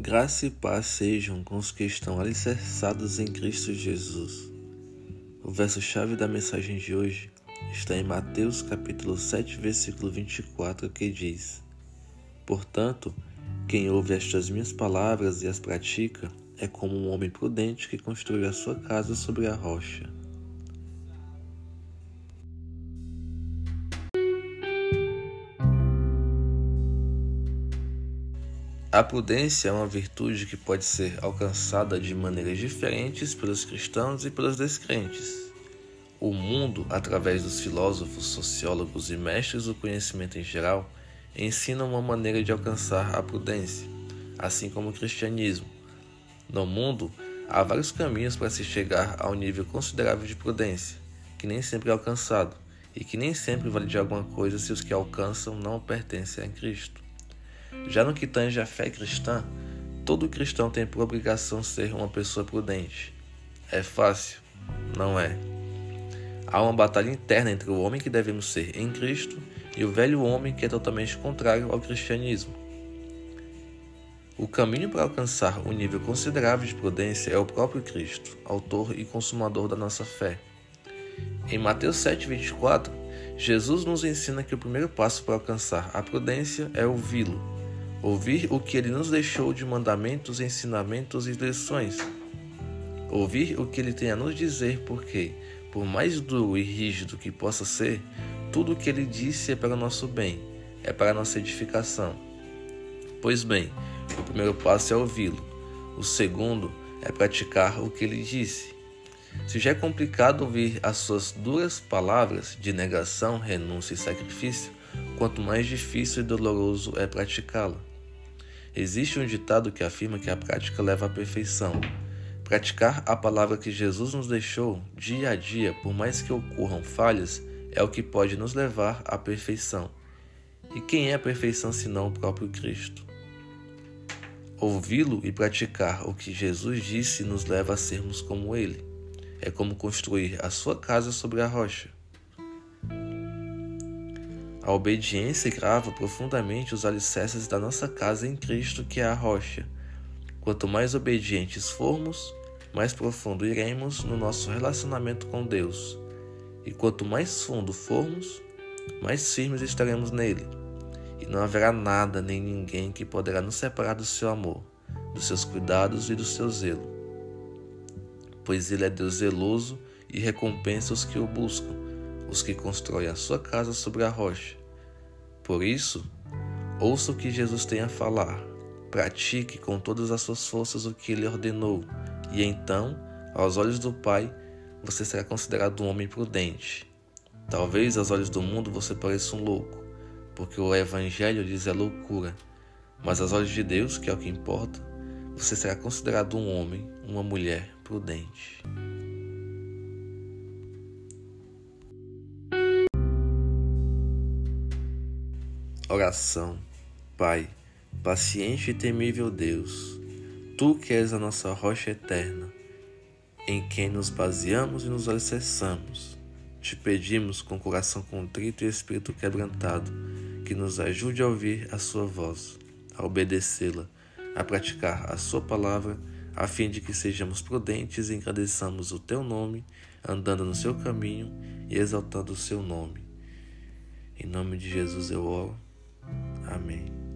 Graça e paz sejam com os que estão alicerçados em Cristo Jesus. O verso-chave da mensagem de hoje está em Mateus capítulo 7, versículo 24, que diz: Portanto, quem ouve estas minhas palavras e as pratica é como um homem prudente que construiu a sua casa sobre a rocha. A prudência é uma virtude que pode ser alcançada de maneiras diferentes pelos cristãos e pelos descrentes. O mundo, através dos filósofos, sociólogos e mestres do conhecimento em geral, ensina uma maneira de alcançar a prudência, assim como o cristianismo. No mundo, há vários caminhos para se chegar a um nível considerável de prudência, que nem sempre é alcançado, e que nem sempre vale de alguma coisa se os que alcançam não pertencem a Cristo. Já no que tange a fé cristã, todo cristão tem por obrigação ser uma pessoa prudente. É fácil? Não é. Há uma batalha interna entre o homem que devemos ser em Cristo e o velho homem que é totalmente contrário ao cristianismo. O caminho para alcançar um nível considerável de prudência é o próprio Cristo, autor e consumador da nossa fé. Em Mateus 7,24, Jesus nos ensina que o primeiro passo para alcançar a prudência é ouvi-lo Ouvir o que ele nos deixou de mandamentos, ensinamentos e lições. Ouvir o que ele tem a nos dizer, porque, por mais duro e rígido que possa ser, tudo o que ele disse é para o nosso bem, é para a nossa edificação. Pois bem, o primeiro passo é ouvi-lo, o segundo é praticar o que ele disse. Se já é complicado ouvir as suas duras palavras de negação, renúncia e sacrifício, quanto mais difícil e doloroso é praticá-la. Existe um ditado que afirma que a prática leva à perfeição. Praticar a palavra que Jesus nos deixou dia a dia, por mais que ocorram falhas, é o que pode nos levar à perfeição. E quem é a perfeição senão o próprio Cristo? Ouvi-lo e praticar o que Jesus disse nos leva a sermos como ele. É como construir a sua casa sobre a rocha. A obediência grava profundamente os alicerces da nossa casa em Cristo, que é a rocha. Quanto mais obedientes formos, mais profundo iremos no nosso relacionamento com Deus. E quanto mais fundo formos, mais firmes estaremos nele. E não haverá nada nem ninguém que poderá nos separar do seu amor, dos seus cuidados e do seu zelo. Pois ele é Deus zeloso e recompensa os que o buscam, os que constroem a sua casa sobre a rocha. Por isso, ouça o que Jesus tem a falar, pratique com todas as suas forças o que ele ordenou, e então, aos olhos do Pai, você será considerado um homem prudente. Talvez aos olhos do mundo você pareça um louco, porque o Evangelho diz é loucura, mas aos olhos de Deus, que é o que importa, você será considerado um homem, uma mulher prudente. Oração. Pai, paciente e temível Deus, Tu que és a nossa rocha eterna, em quem nos baseamos e nos alicerçamos, te pedimos com coração contrito e espírito quebrantado, que nos ajude a ouvir a Sua voz, a obedecê-la, a praticar a Sua palavra, a fim de que sejamos prudentes e engrandeçamos o Teu nome, andando no Seu caminho e exaltando o Seu nome. Em nome de Jesus eu oro. Amém.